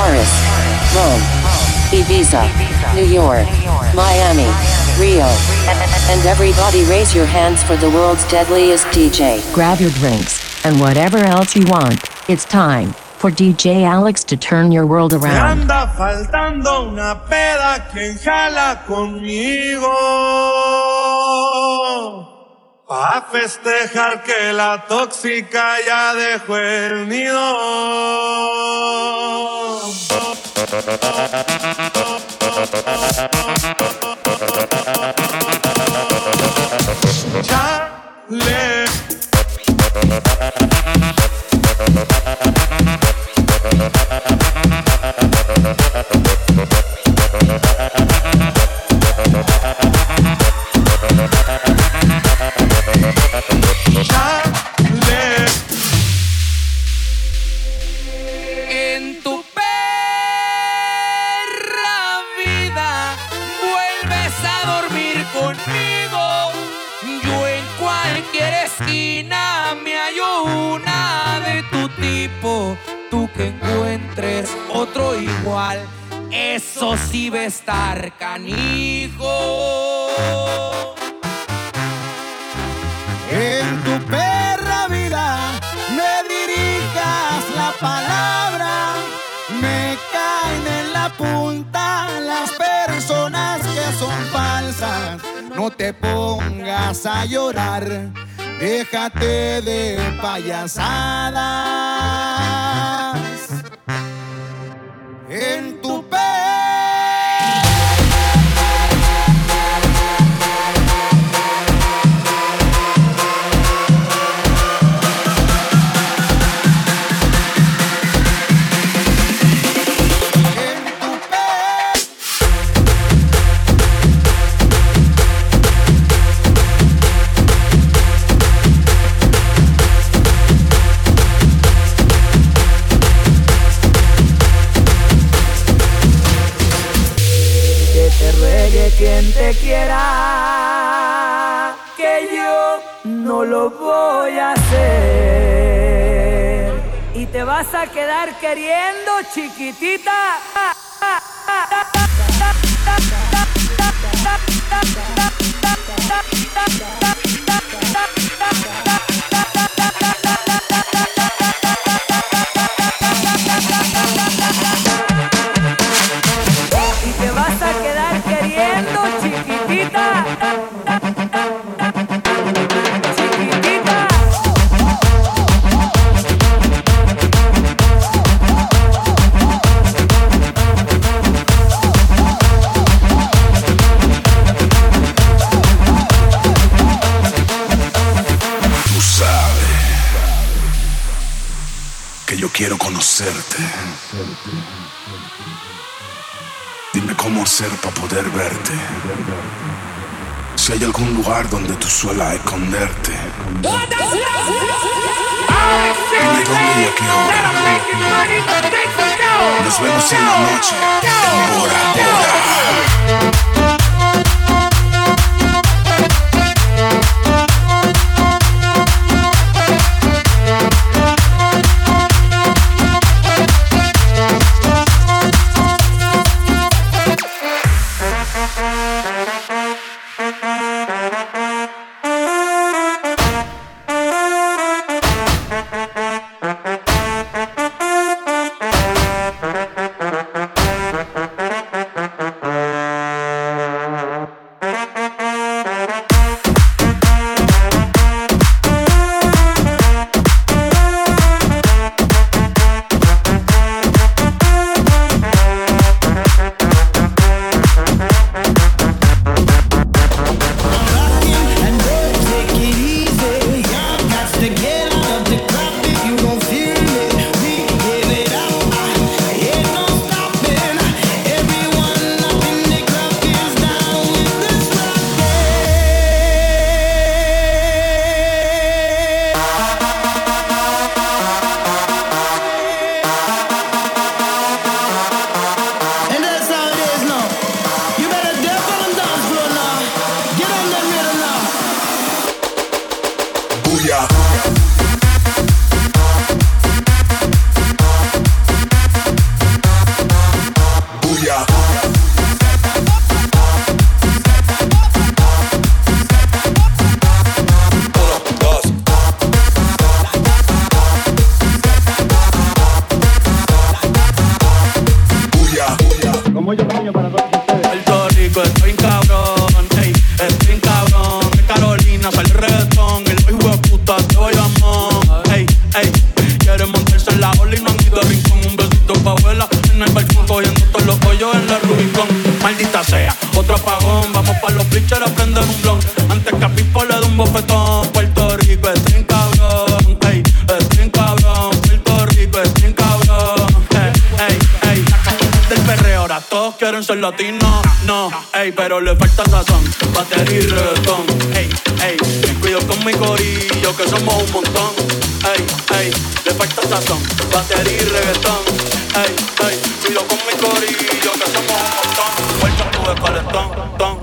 Paris, Rome, Ibiza, New York, Miami, Rio. And everybody raise your hands for the world's deadliest DJ. Grab your drinks and whatever else you want. It's time for DJ Alex to turn your world around. anda faltando una peda que jala conmigo. Pa' festejar que la tóxica ya dejó el nido. Caen en la punta las personas que son falsas. No te pongas a llorar, déjate de payasadas. Ruegue quien te quiera, que yo no lo voy a hacer. Y te vas a quedar queriendo, chiquitita. Yo quiero conocerte. Dime cómo hacer para poder verte. Si hay algún lugar donde tú suelas esconderte. Dime dónde y a qué hora. Nos vemos en la noche. En Bora Bora. en el balcón cogiendo todos los hoyos en la Rubicón. Maldita sea, otro apagón. Vamos para los bleachers a prender un blon. Antes que a Pipo le dé un bofetón. Puerto Rico es bien cabrón. Ey, es bien cabrón. Puerto Rico es bien cabrón. Ey, ey, ey. Del perreo ahora todos quieren ser latinos. No, ey, pero le falta sazón. Batería y reggaetón. Ey, ey. Cuido con mi corillo que somos un montón. Ey, ey. Le falta sazón. Batería y reggaetón. Hey, hey. call it thong thong.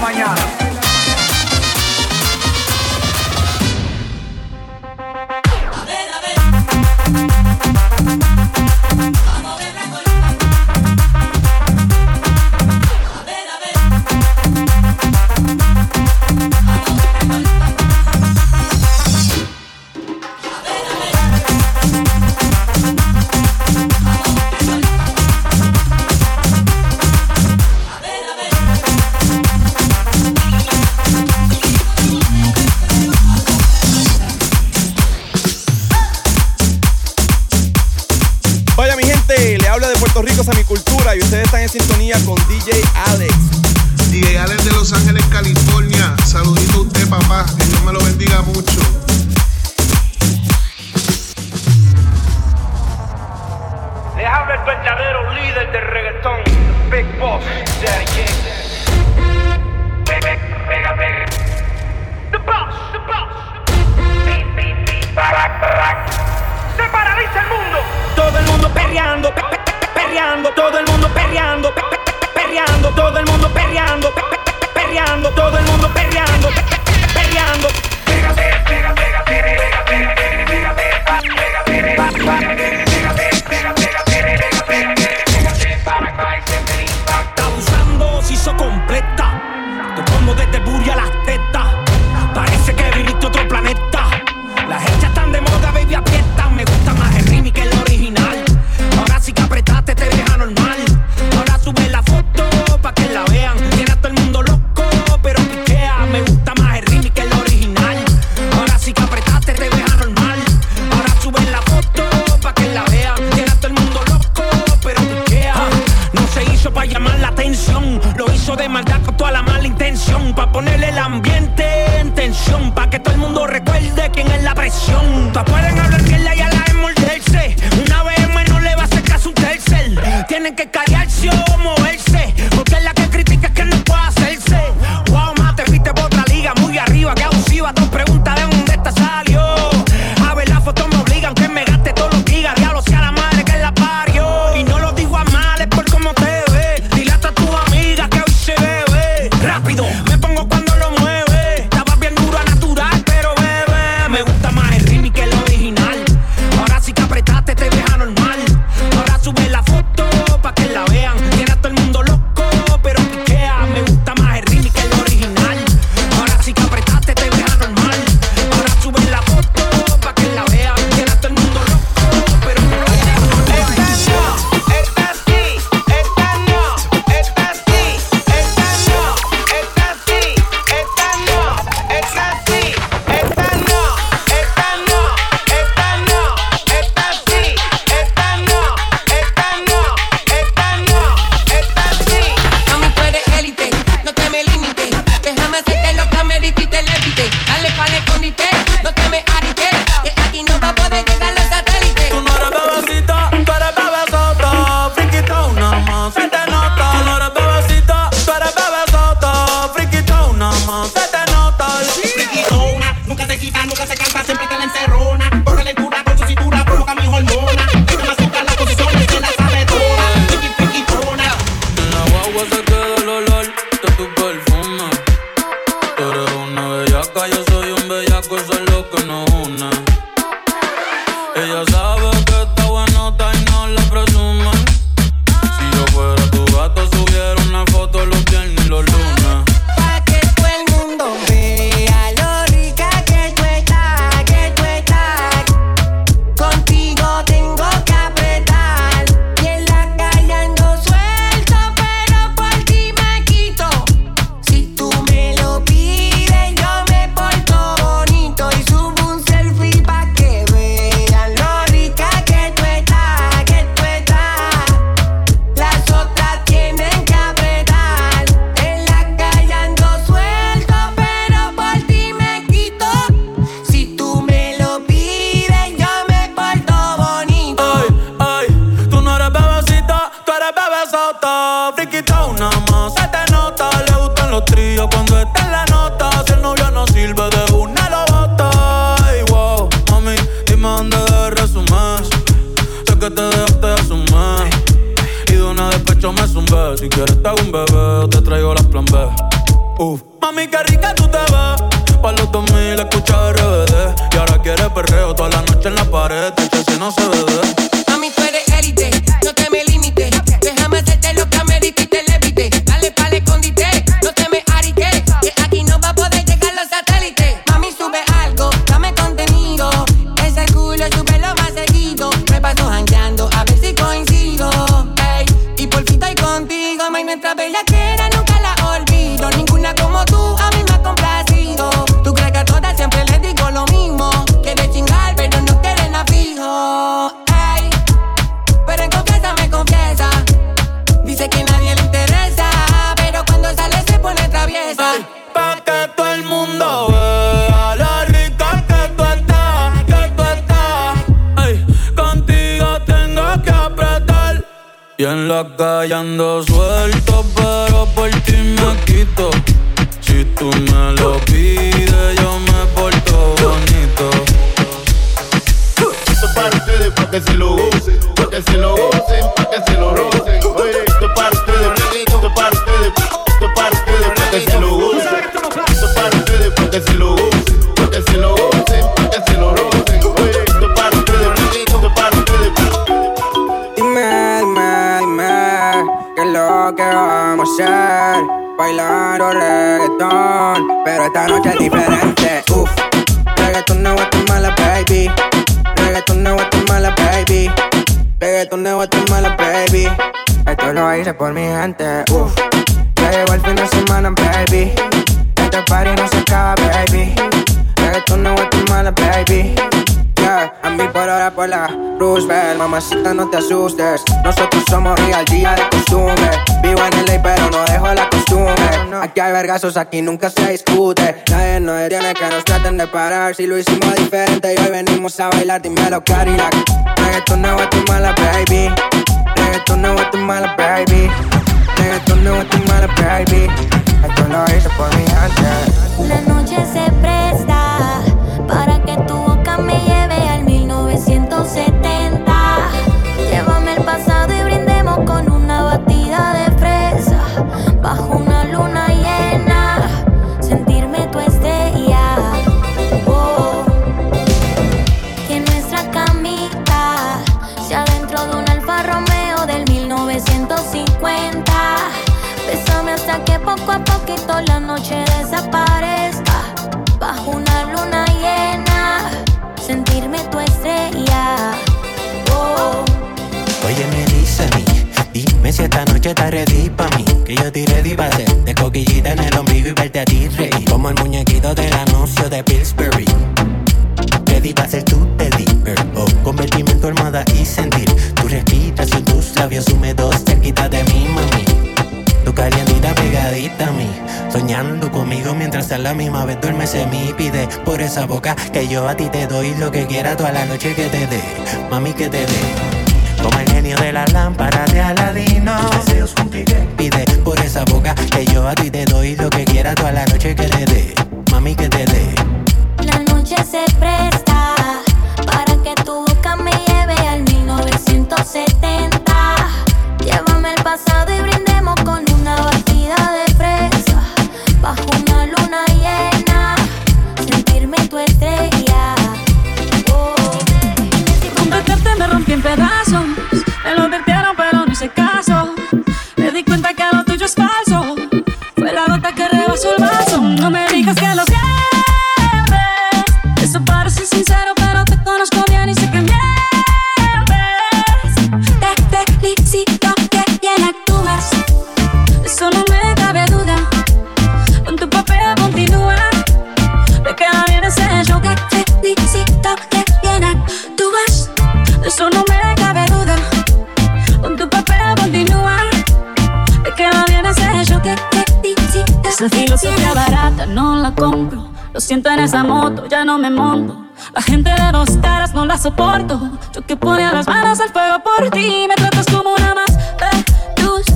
mañana. sintonía con DJ Alex. DJ Alex de Los Ángeles, California. Saludito a usted, papá. Que Dios me lo bendiga mucho. Les habla el verdadero líder del reggaetón, Big Boss, The Boss, The Boss. Se paraliza el mundo. Todo el mundo perreando perreando, todo el mundo perreando, pe, perreando, todo el mundo perreando, perreando, todo el mundo perreando, perreando. Pégate, pégate, pégate, pégate, pégate, pégate, pégate, pégate, pégate. Si eres te un bebé, te traigo las plan B. Uf. Mami, qué rica tú te ves. Pa' los 2000 escucha RBD. Y ahora quiere perreo toda la noche en la pared. Te si no se bebe. otra bella que la calle ando suelto, pero por ti me quito. Si tú me lo pides, yo me porto bonito. Esto para ustedes, pa' que se lo usen, pa' que se lo usen, pa' que se lo rocen. Hice por mi gente. Uf, ya llegó el fin de semana, baby. Este party no se acaba, baby. Reggaetón no mala, baby. Yeah, a mí por ahora por la Roosevelt Mamacita no te asustes Nosotros somos real día de costumbre Vivo en el ley pero no dejo la costumbre Aquí hay vergazos, aquí nunca se discute Nadie nos detiene que nos traten de parar Si lo hicimos diferente y hoy venimos a bailar Dímelo Cadillac Reggaeton no es tu mala baby Reggaeton no es tu mala baby. Reggaeton no es tu mala baby. Esto lo hice por mi gente. La noche se presta para que tu Bajo una luna llena, sentirme tu estrella. Oh. Oye, me dice a mí, dime si esta noche está ready pa' mí. Que yo tiré de base, de coquillita en el ombligo y verte a ti reír. Como el muñequito del anuncio de Pillsbury. Ready pa' ser tu bear. Oh, convertirme en tu almohada y sentir tu respiración, tus labios húmedos cerquita de mí, mami. Tu calientita pegadita a mí Soñando conmigo mientras a la misma vez duermes en mí Pide por esa boca que yo a ti te doy Lo que quiera toda la noche que te dé. Mami que te dé. Como el genio de la lámpara de Aladino. Deseos Pide por esa boca que yo a ti te doy Lo que quiera toda la noche que te dé. Mami que te dé felicito que bien actúas. Eso no me cabe duda. Con tu papel continúa. Me queda bien ese show. Te felicito. Esa filosofía barata no la compro. Lo siento en esa moto, ya no me monto. La gente de dos caras no la soporto. Yo que ponía las manos al fuego por ti. Me tratas como una más de tus.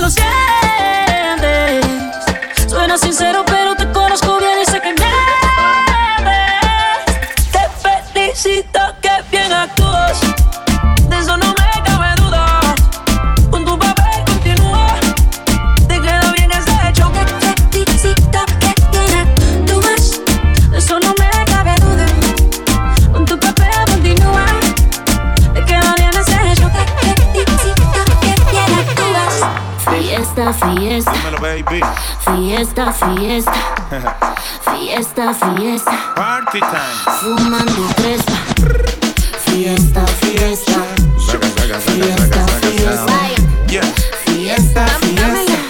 Lo sientes. Suena sincero, pero te conozco bien y sé que mientes. Te felicito baby. Fiesta, fiesta. Fiesta, fiesta. Party time. Fumando crespa. Fiesta, fiesta. Fiesta, fiesta. Fiesta, fiesta.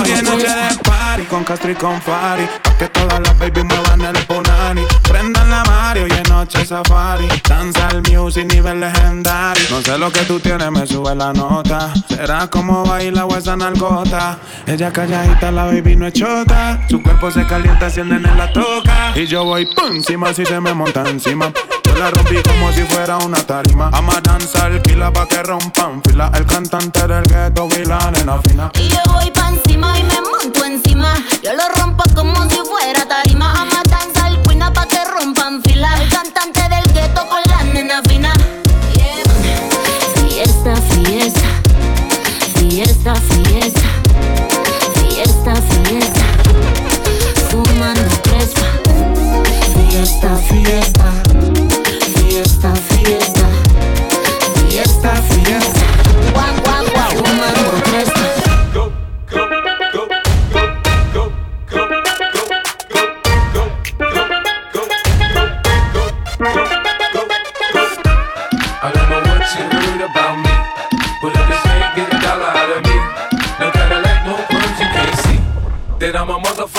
Hoy es noche de party con Castro y con Fari Pa' que todas las baby muevan el punani noche safari. Danza el music nivel legendario. No sé lo que tú tienes, me sube la nota. Será como baila o esa narcota. Ella calladita, la baby no es chota. Su cuerpo se calienta si el la toca. Y yo voy pum encima si se me monta encima. Yo la rompí como si fuera una tarima. Ama danzar, pila pa' que rompan fila. El cantante del ghetto y la nena fina. Y yo voy pa' encima y me monto encima. Yo lo rompo como si fuera tarima. Fiesta, fiesta. Fiesta, fiesta. Fumando crespa. Fiesta, fiesta.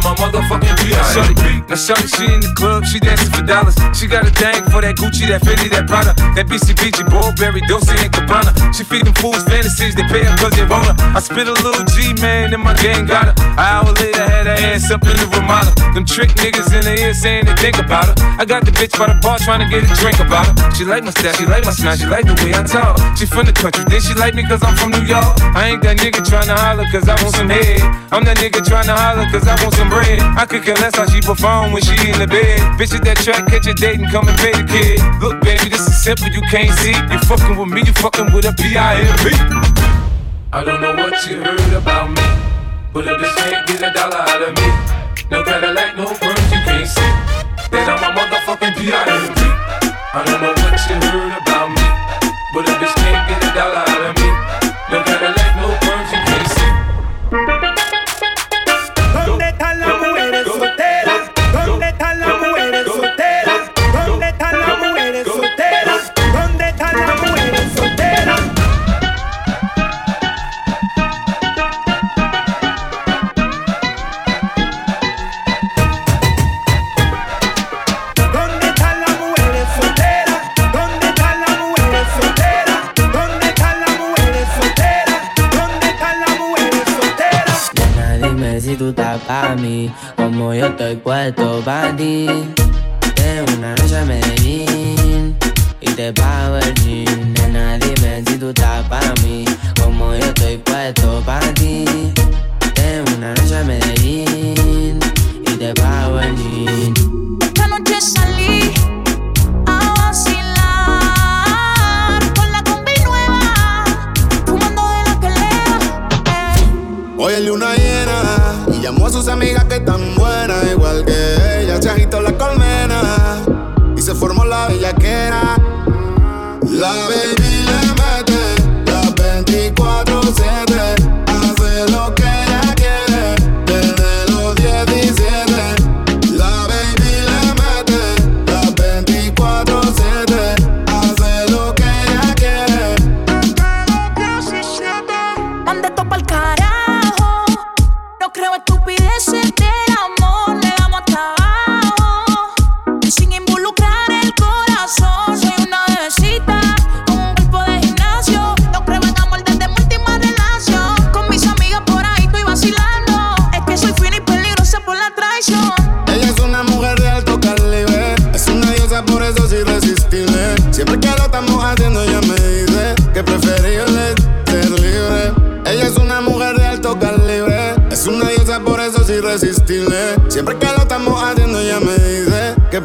I'm a motherfucking P.I.M.P. Now shorty, she in the club, she dancing for dollars. She got a thing for that Gucci, that Fendi, that Prada, that BCBG, Burberry, Dolce and Gabbana. She feed them fools fantasies, they pay her cause they want her. I spit a little G, man, and my gang got her. An hour later, had her ass up in the Ramada. Them trick niggas in the ear saying they think about her. I got the bitch by the bar trying to get a drink about her. She like my style, she like my smile, she like the way I talk. She from the country, then she like me cause I'm from New York. I ain't that nigga trying to holler cause I want some head. I'm that nigga trying to holler cause I want some bread. I could care less how she perform when she in the bed. Bitches that track, catch a date and come and pay the kid. Look, baby, this is simple, you can't see. You fucking with me, you fucking with a P.I.M.P. I don't know what you heard about me, but if this can't get a dollar out of me, no Cadillac, no perms, you can't see that I'm a motherfucking P.I.M.P. I don't know what you heard about me, but if this can't get a dollar out of me, no Cadillac, como yo estoy puesto pa' ti. De una noche a Medellín y te pago el jean. Sus amigas que están buenas, igual que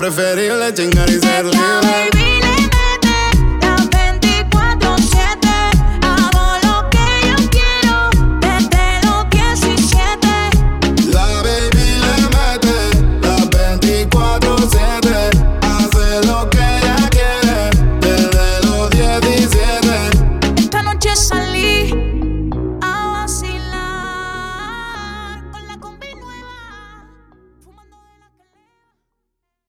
preferible chingar y ser libre.